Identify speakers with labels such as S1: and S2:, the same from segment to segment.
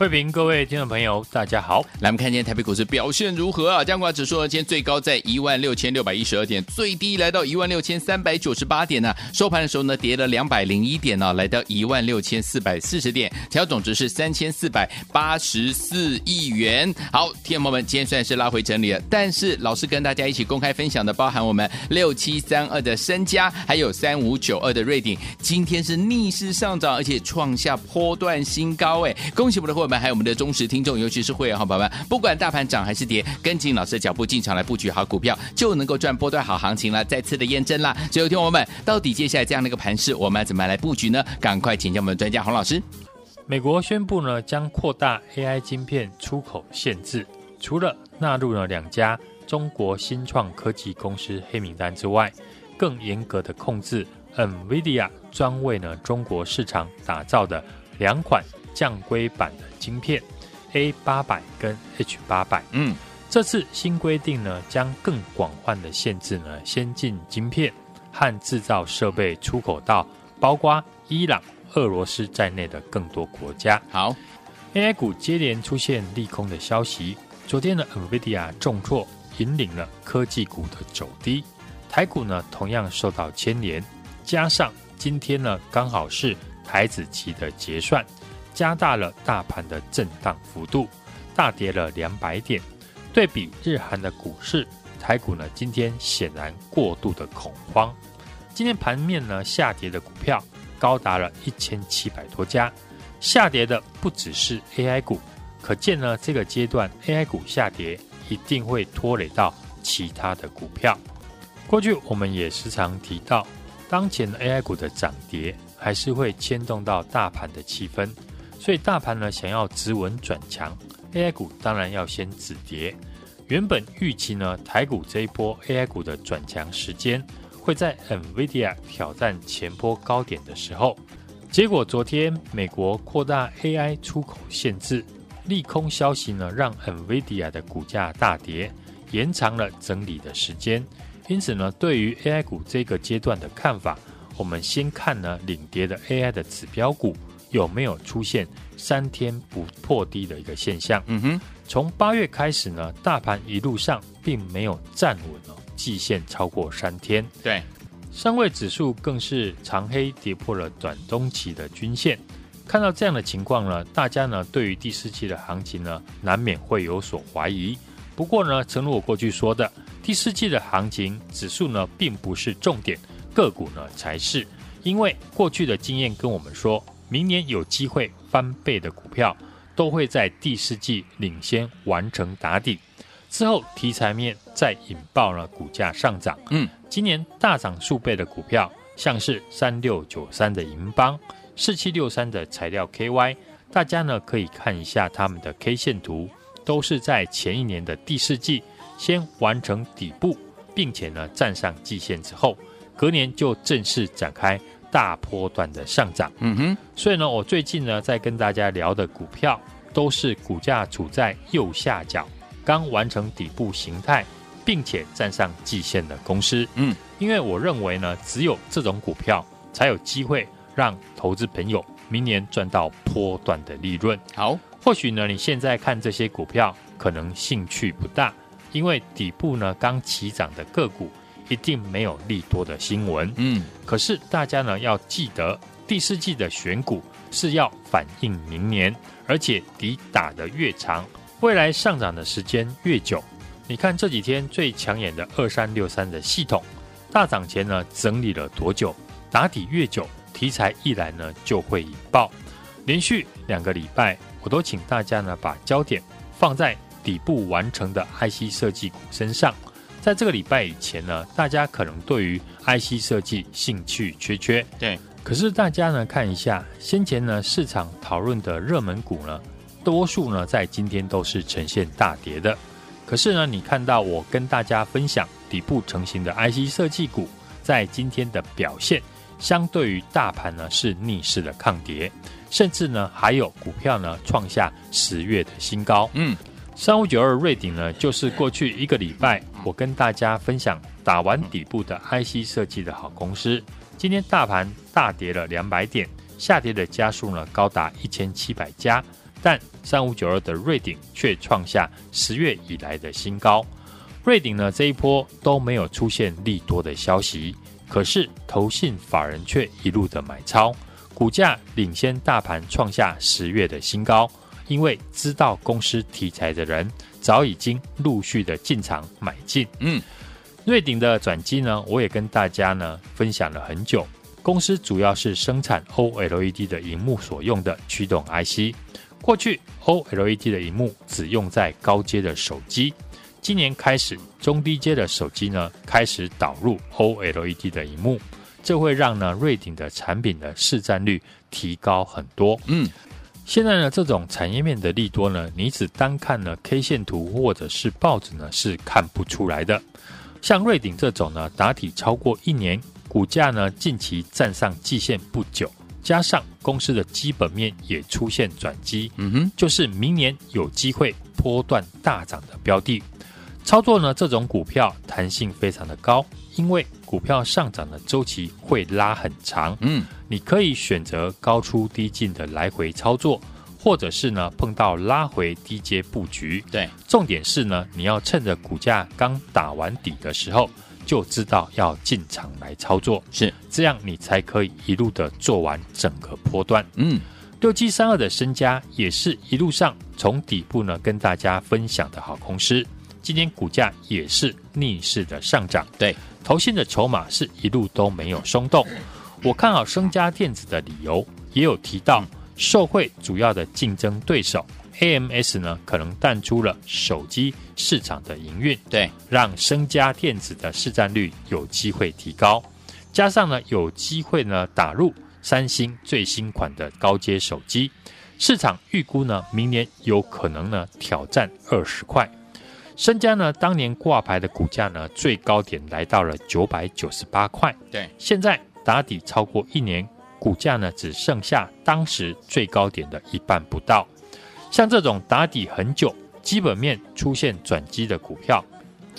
S1: 慧平，各位听众朋友，大家好。
S2: 来，我们看今天台北股市表现如何啊？加权指数呢，今天最高在一万六千六百一十二点，最低来到一万六千三百九十八点呢、收盘的时候呢，跌了两百零一点呢、来到一万六千四百四十点，成交总值是三千四百八十四亿元。好，听众朋友们，今天虽然是拉回整理了，但是老师跟大家一起公开分享的，包含我们六七三二的升佳，还有三五九二的瑞鼎，今天是逆势上涨，而且创下波段新高。哎，恭喜我们的货还有我们的忠实听众，尤其是会员好朋友们，不管大盘涨还是跌，跟紧老师的脚步进场来布局好股票，就能够赚波段好行情了。再次的验证啦！所以，听我们到底接下来这样的一个盘势，我们要怎么来布局呢？赶快请教我们的专家洪老师。
S1: 美国宣布呢，将扩大 AI 晶片出口限制，除了纳入了两家中国新创科技公司黑名单之外，更严格的控制 NVIDIA 专为呢中国市场打造的两款降规版的。晶片 A 八百跟 H 八百，嗯，这次新规定呢，将更广泛的限制呢先进晶片和制造设备出口到包括伊朗、俄罗斯在内的更多国家。
S2: 好
S1: ，AI 股接连出现利空的消息，昨天的 NVIDIA 重挫，引领了科技股的走低，台股呢同样受到牵连，加上今天呢刚好是台子期的结算。加大了大盘的震荡幅度，大跌了两百点。对比日韩的股市，台股呢今天显然过度的恐慌。今天盘面呢下跌的股票高达了一千七百多家，下跌的不只是 AI 股，可见呢这个阶段 AI 股下跌一定会拖累到其他的股票。过去我们也时常提到，当前 AI 股的涨跌还是会牵动到大盘的气氛。所以大盘呢，想要止稳转强，AI 股当然要先止跌。原本预期呢，台股这一波 AI 股的转强时间会在 NVIDIA 挑战前波高点的时候，结果昨天美国扩大 AI 出口限制，利空消息呢，让 NVIDIA 的股价大跌，延长了整理的时间。因此呢，对于 AI 股这个阶段的看法，我们先看呢领跌的 AI 的指标股。有没有出现三天不破低的一个现象？嗯哼，从八月开始呢，大盘一路上并没有站稳哦，季线超过三天。
S2: 对，
S1: 上位指数更是长黑跌破了短中期的均线。看到这样的情况呢，大家呢对于第四季的行情呢，难免会有所怀疑。不过呢，诚如我过去说的，第四季的行情指数呢并不是重点，个股呢才是。因为过去的经验跟我们说。明年有机会翻倍的股票，都会在第四季领先完成打底，之后题材面再引爆了股价上涨。嗯，今年大涨数倍的股票，像是三六九三的银邦、四七六三的材料 KY，大家呢可以看一下他们的 K 线图，都是在前一年的第四季先完成底部，并且呢站上季线之后，隔年就正式展开。大波段的上涨，嗯哼，所以呢，我最近呢在跟大家聊的股票，都是股价处在右下角，刚完成底部形态，并且站上季线的公司，嗯，因为我认为呢，只有这种股票才有机会让投资朋友明年赚到波段的利润。好，或许呢，你现在看这些股票可能兴趣不大，因为底部呢刚起涨的个股。一定没有利多的新闻，嗯，可是大家呢要记得，第四季的选股是要反映明年，而且底打得越长，未来上涨的时间越久。你看这几天最抢眼的二三六三的系统，大涨前呢整理了多久？打底越久，题材一来呢就会引爆。连续两个礼拜，我都请大家呢把焦点放在底部完成的 IC 设计股身上。在这个礼拜以前呢，大家可能对于 IC 设计兴趣缺缺。
S2: 对，
S1: 可是大家呢看一下，先前呢市场讨论的热门股呢，多数呢在今天都是呈现大跌的。可是呢，你看到我跟大家分享底部成型的 IC 设计股，在今天的表现，相对于大盘呢是逆势的抗跌，甚至呢还有股票呢创下十月的新高。
S2: 嗯，
S1: 三五九二瑞鼎呢，就是过去一个礼拜我跟大家分享打完底部的 IC 设计的好公司。今天大盘大跌了两百点，下跌的家数呢高达一千七百家，但三五九二的瑞鼎却创下十月以来的新高。瑞鼎呢这一波都没有出现利多的消息。可是，投信法人却一路的买超，股价领先大盘创下十月的新高。因为知道公司题材的人，早已经陆续的进场买进。嗯，瑞鼎的转机呢，我也跟大家呢分享了很久。公司主要是生产 OLED 的荧幕所用的驱动 IC。过去 OLED 的荧幕只用在高阶的手机。今年开始，中低阶的手机呢开始导入 OLED 的荧幕，这会让呢瑞鼎的产品的市占率提高很多。嗯，现在呢这种产业面的利多呢，你只单看呢 K 线图或者是报纸呢是看不出来的。像瑞鼎这种呢打底超过一年，股价呢近期站上季线不久，加上公司的基本面也出现转机，嗯哼，就是明年有机会波段大涨的标的。操作呢，这种股票弹性非常的高，因为股票上涨的周期会拉很长。嗯，你可以选择高出低进的来回操作，或者是呢碰到拉回低阶布局。对，重点是呢，你要趁着股价刚打完底的时候，就知道要进场来操作，是这样你才可以一路的做完整个波段。嗯，六七三二的身家也是一路上从底部呢跟大家分享的好公司。今天股价也是逆势的上涨，对，投信的筹码是一路都没有松动。我看好升家电子的理由也有提到，受惠主要的竞争对手 AMS 呢，可能淡出了手机市场的营运，对，让升家电子的市占率有机会提高。加上呢，有机会呢打入三星最新款的高阶手机，市场预估呢，明年有可能呢挑战二十块。升佳呢，当年挂牌的股价呢，最高点来到了九百九十八块。对，现在打底超过一年，股价呢只剩下当时最高点的一半不到。像这种打底很久、基本面出现转机的股票，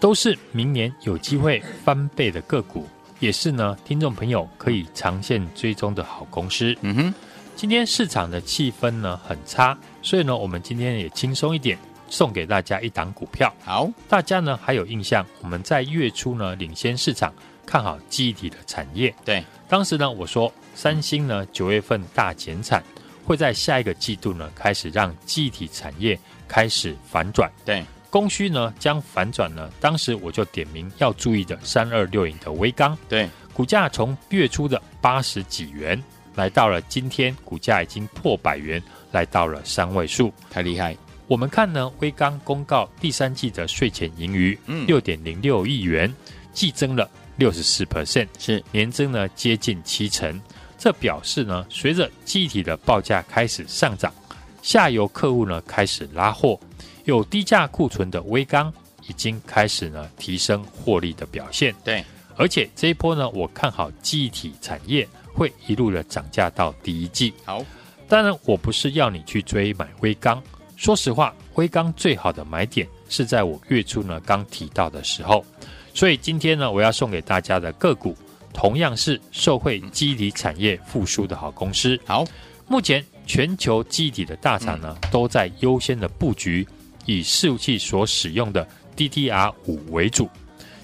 S1: 都是明年有机会翻倍的个股，也是呢听众朋友可以长线追踪的好公司。嗯哼，今天市场的气氛呢很差，所以呢我们今天也轻松一点。送给大家一档股票，好，大家呢还有印象？我们在月初呢领先市场，看好记忆体的产业。对，当时呢我说，三星呢九月份大减产，会在下一个季度呢开始让记忆体产业开始反转。对，供需呢将反转呢，当时我就点名要注意的三二六零的微钢。对，股价从月初的八十几元，来到了今天股价已经破百元，来到了三位数，太厉害。我们看呢，威刚公告第三季的税前盈余，嗯，六点零六亿元，季增了六十四 percent，是年增呢接近七成。这表示呢，随着记忆体的报价开始上涨，下游客户呢开始拉货，有低价库存的威刚已经开始呢提升获利的表现。对，而且这一波呢，我看好记忆体产业会一路的涨价到第一季。好，当然我不是要你去追买威刚。说实话，威刚最好的买点是在我月初呢刚提到的时候，所以今天呢我要送给大家的个股，同样是受惠基底产业复苏的好公司。好，目前全球基底的大厂呢都在优先的布局，以伺服器所使用的 DDR 五为主，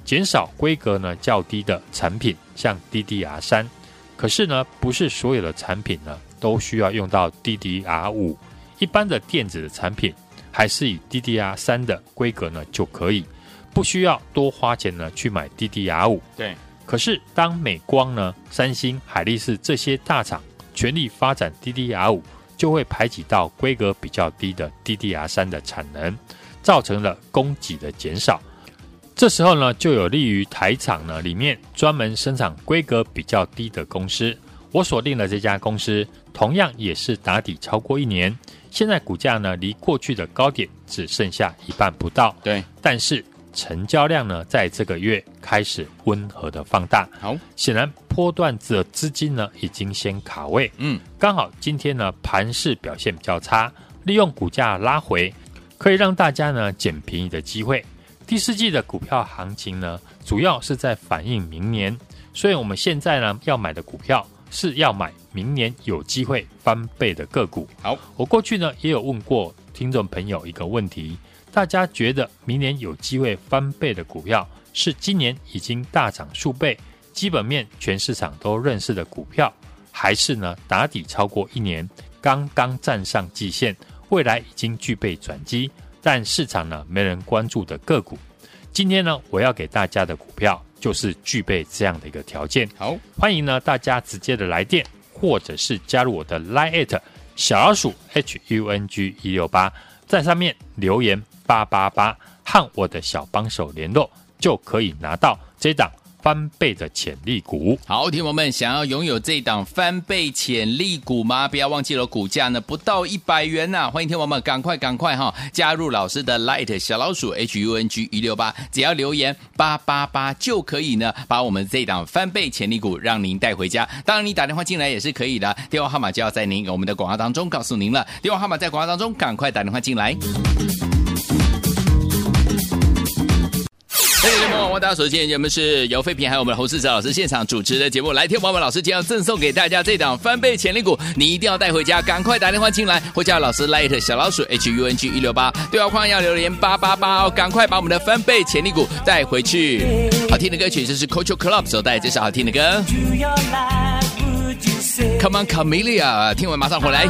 S1: 减少规格呢较低的产品，像 DDR 三。可是呢，不是所有的产品呢都需要用到 DDR 五。一般的电子的产品，还是以 DDR 三的规格呢就可以，不需要多花钱呢去买 DDR 五。对。可是当美光呢、三星、海力士这些大厂全力发展 DDR 五，就会排挤到规格比较低的 DDR 三的产能，造成了供给的减少。这时候呢，就有利于台厂呢里面专门生产规格比较低的公司。我锁定了这家公司，同样也是打底超过一年。现在股价呢，离过去的高点只剩下一半不到。对，但是成交量呢，在这个月开始温和的放大。好，显然波段的资金呢已经先卡位，
S3: 嗯，
S1: 刚好今天呢盘势表现比较差，利用股价拉回，可以让大家呢捡便宜的机会。第四季的股票行情呢，主要是在反映明年，所以我们现在呢要买的股票是要买明年有机会翻倍的个股。
S3: 好，
S1: 我过去呢也有问过听众朋友一个问题，大家觉得明年有机会翻倍的股票是今年已经大涨数倍，基本面全市场都认识的股票，还是呢打底超过一年，刚刚站上季线，未来已经具备转机？但市场呢，没人关注的个股，今天呢，我要给大家的股票就是具备这样的一个条件。
S3: 好，
S1: 欢迎呢大家直接的来电，或者是加入我的 Line@ 小老鼠 H U N G 一六八，在上面留言八八八，和我的小帮手联络，就可以拿到这档。翻倍的潜力股，
S3: 好，听友们想要拥有这档翻倍潜力股吗？不要忘记了，股价呢不到一百元呐、啊！欢迎听友们赶快赶快哈，加入老师的 Light 小老鼠 H U N G 一六八，只要留言八八八就可以呢，把我们这档翻倍潜力股让您带回家。当然，你打电话进来也是可以的，电话号码就要在您我们的广告当中告诉您了。电话号码在广告当中，赶快打电话进来。各位朋友，大家首先我们是由飞平还有我们的侯世哲老师现场主持的节目。来听我们老师将要赠送给大家这档翻倍潜力股，你一定要带回家，赶快打电话进来，或叫老师 Light 小老鼠 H U N G 一六八，对话框要留言八八八哦，赶快把我们的翻倍潜力股带回去。好听的歌曲，这是 Culture Club 所带来这首好听的歌。Come on, Camellia，听完马上回来。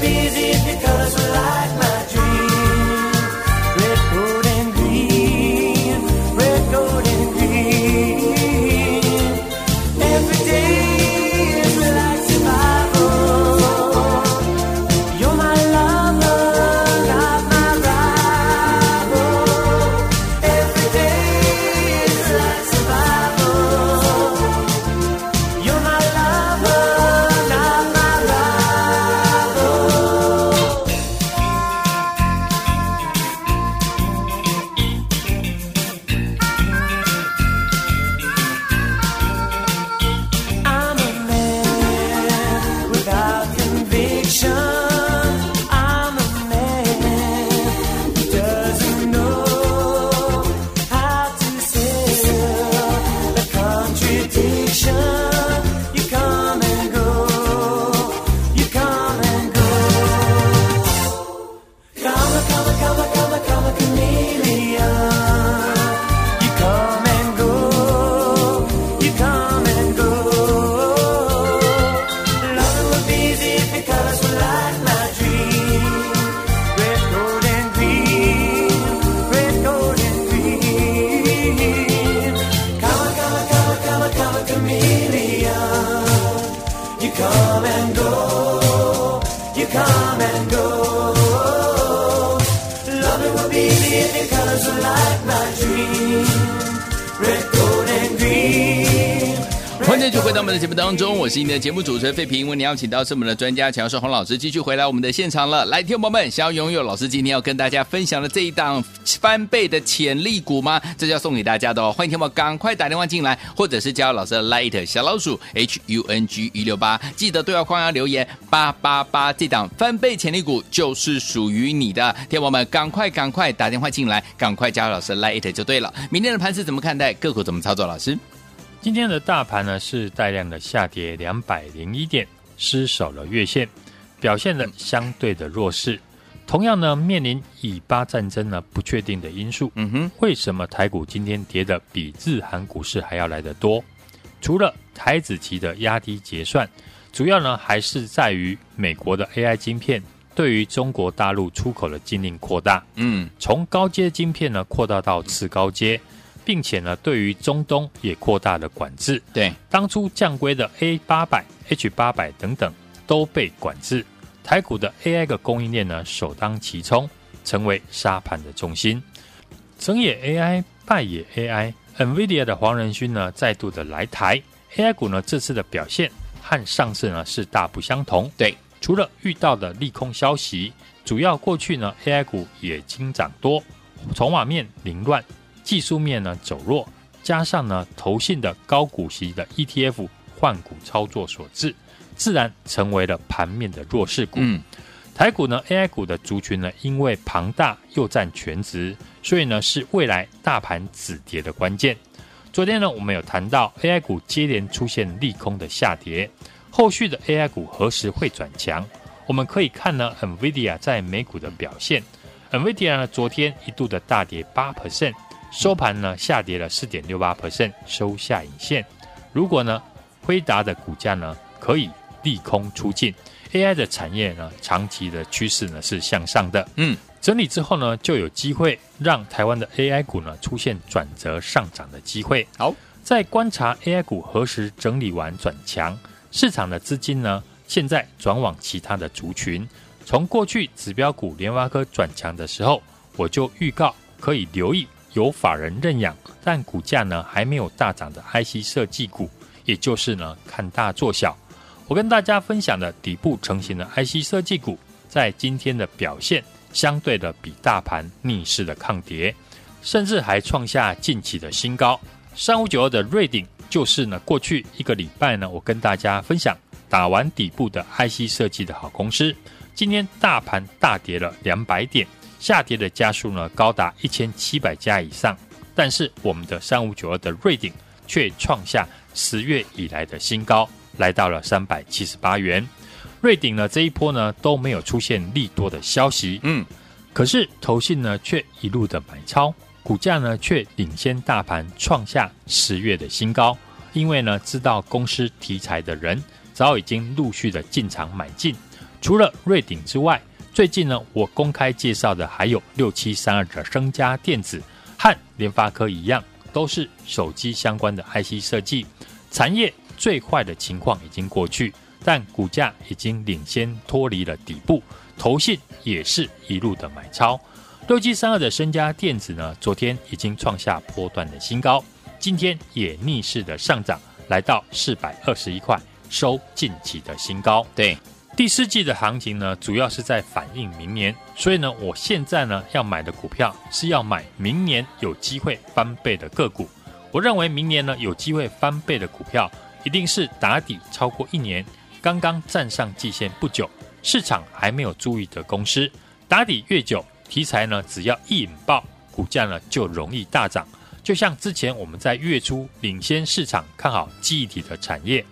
S2: busy.
S3: come and go. Loving will be the colors of light, my dream.
S2: 欢迎继续回到我们的节目当中，我是你的节目主持人费平。为你邀请到是我们的专家强势洪老师，继续回来我们的现场了。来，听众朋友们，想要拥有老师今天要跟大家分享的这一档翻倍的潜力股吗？这就要送给大家的哦。欢迎听众们赶快打电话进来，或者是加入老师的 Light 小老鼠 H U N G 一六八，记得对话框要留言八八八，这档翻倍潜力股就是属于你的。听众朋友们，赶快赶快打电话进来，赶快加入老师 Light 就对了。明天的盘势怎么看待？个股怎么操作？老师？
S1: 今天的大盘呢是带量的下跌两百零一点，失守了月线，表现的相对的弱势。同样呢，面临以巴战争呢不确定的因素。嗯哼，为什么台股今天跌的比日韩股市还要来得多？除了台子期的压低结算，主要呢还是在于美国的 AI 晶片对于中国大陆出口的禁令扩大。嗯，从高阶晶片呢扩大到次高阶。并且呢，对于中东也扩大了管制。
S2: 对，
S1: 当初降规的 A 八百、H 八百等等都被管制。台股的 AI 的供应链呢，首当其冲，成为沙盘的重心。成也 AI，败也 AI，NVIDIA 的黄仁勋呢，再度的来台。AI 股呢，这次的表现和上次呢是大不相同。
S2: 对，
S1: 除了遇到的利空消息，主要过去呢 AI 股也经涨多，筹码面凌乱。技术面呢走弱，加上呢投信的高股息的 ETF 换股操作所致，自然成为了盘面的弱势股。嗯，台股呢 AI 股的族群呢，因为庞大又占全值，所以呢是未来大盘止跌的关键。昨天呢我们有谈到 AI 股接连出现利空的下跌，后续的 AI 股何时会转强？我们可以看呢 NVIDIA 在美股的表现，NVIDIA 呢昨天一度的大跌八 percent。收盘呢，下跌了四点六八 percent，收下影线。如果呢，辉达的股价呢可以利空出尽，AI 的产业呢长期的趋势呢是向上的。嗯，整理之后呢，就有机会让台湾的 AI 股呢出现转折上涨的机会。好，在观察 AI 股何时整理完转强，市场的资金呢现在转往其他的族群。从过去指标股联发科转强的时候，我就预告可以留意。有法人认养，但股价呢还没有大涨的 IC 设计股，也就是呢看大做小。我跟大家分享的底部成型的 IC 设计股，在今天的表现相对的比大盘逆势的抗跌，甚至还创下近期的新高。三五九二的瑞鼎就是呢过去一个礼拜呢，我跟大家分享打完底部的 IC 设计的好公司。今天大盘大跌了两百点。下跌的家数呢高达一千七百家以上，但是我们的三五九二的瑞鼎却创下十月以来的新高，来到了三百七十八元。瑞鼎呢这一波呢都没有出现利多的消息，嗯，可是投信呢却一路的买超，股价呢却领先大盘创下十月的新高，因为呢知道公司题材的人早已经陆续的进场买进，除了瑞鼎之外。最近呢，我公开介绍的还有六七三二的升家电子，和联发科一样，都是手机相关的 IC 设计产业。最坏的情况已经过去，但股价已经领先脱离了底部，投信也是一路的买超。六七三二的升佳电子呢，昨天已经创下波段的新高，今天也逆势的上涨，来到四百二十一块，收近期的新高。对。第四季的行情呢，主要是在反映明年，所以呢，我现在呢要买的股票是要买明年有机会翻倍的个股。我认为明年呢有机会翻倍的股票，一定是打底超过一年，刚刚站上季线不久，市场还没有注意的公司。打底越久，题材呢只要一引爆，股价呢就容易大涨。就像之前我们在月初领先市场看好记忆体的产业。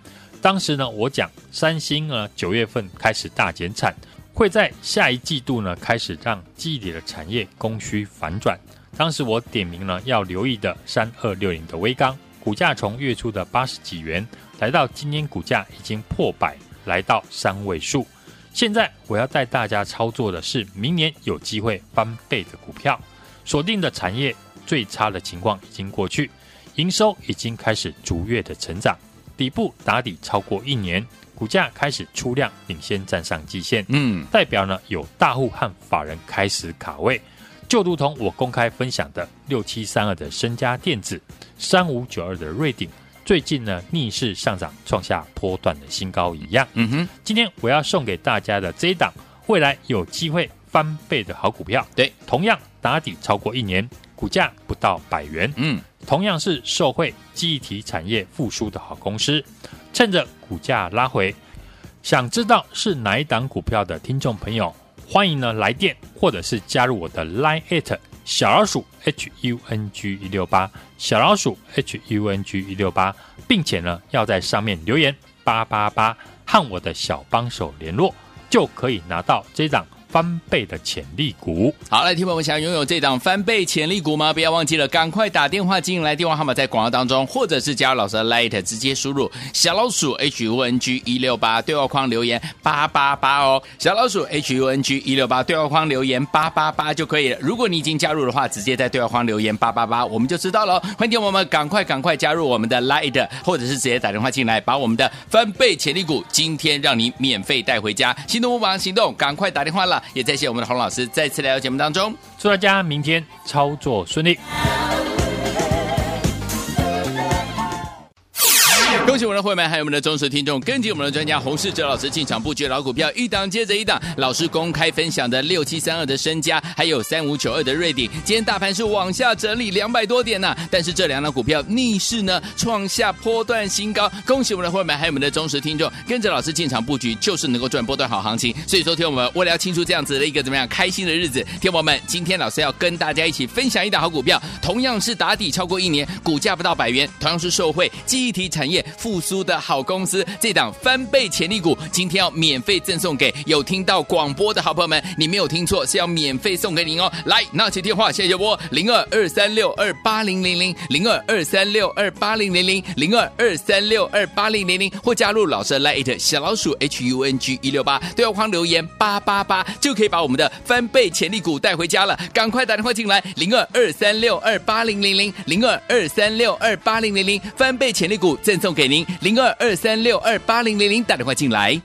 S1: 当时呢，我讲三星呢九月份开始大减产，会在下一季度呢开始让记忆体的产业供需反转。当时我点名了要留意的三二六零的微钢，股价从月初的八十几元来到今天股价已经破百，来到三位数。现在我要带大家操作的是明年有机会翻倍的股票，锁定的产业最差的情况已经过去，营收已经开始逐月的成长。底部打底超过一年，股价开始出量，领先站上季线，嗯，代表呢有大户和法人开始卡位，就如同我公开分享的六七三二的身家电子、三五九二的瑞鼎，最近呢逆势上涨，创下波段的新高一样。
S2: 嗯哼，
S1: 今天我要送给大家的这一档，未来有机会翻倍的好股票，
S2: 对，
S1: 同样打底超过一年，股价不到百元，
S2: 嗯，
S1: 同样是受惠记忆体产业复苏的好公司，趁着股价拉回，想知道是哪一档股票的听众朋友，欢迎呢来电或者是加入我的 Line at 小老鼠 H U N G 一六八小老鼠 H U N G 一六八，并且呢要在上面留言八八八和我的小帮手联络，就可以拿到这档。翻倍的潜力股，
S2: 好，来，听朋友们想拥有这档翻倍潜力股吗？不要忘记了，赶快打电话进来，电话号码在广告当中，或者是加入老师的 Light，直接输入小老鼠 H U N G 一六八，对话框留言八八八哦，小老鼠 H U N G 一六八，对话框留言八八八就可以了。如果你已经加入的话，直接在对话框留言八八八，我们就知道了。欢迎听我们赶快赶快加入我们的 Light，或者是直接打电话进来，把我们的翻倍潜力股今天让你免费带回家。心动不忙行动，赶快打电话了也在谢我们的洪老师再次来到节目当中，
S1: 祝大家明天操作顺利。
S2: 恭喜我们的会员，还有我们的忠实听众，跟紧我们的专家洪世哲老师进场布局老股票，一档接着一档。老师公开分享的六七三二的身家，还有三五九二的瑞鼎。今天大盘是往下整理两百多点呐、但是这两档股票逆势呢，创下波段新高。恭喜我们的会员，还有我们的忠实听众，跟着老师进场布局，就是能够赚波段好行情。所以说，听我们为了要庆祝这样子的一个怎么样开心的日子，听我们今天老师要跟大家一起分享一档好股票，同样是打底超过一年，股价不到百元，同样是受惠记忆体产业。复苏的好公司，这档翻倍潜力股，今天要免费赠送给有听到广播的好朋友们。你没有听错，是要免费送给您哦。来，拿起电话，现在就拨零二二三六二八零零零零二二三六二八零零零零二二三六二八零零零，或加入老师的 Light 小老鼠 H U N G 一六八对话框留言八八八，就可以把我们的翻倍潜力股带回家了。赶快打电话进来，零二二三六二八零零零零二二三六二八零零零，翻倍潜力股赠送给您。零二二三六二八零零零，打电话进来。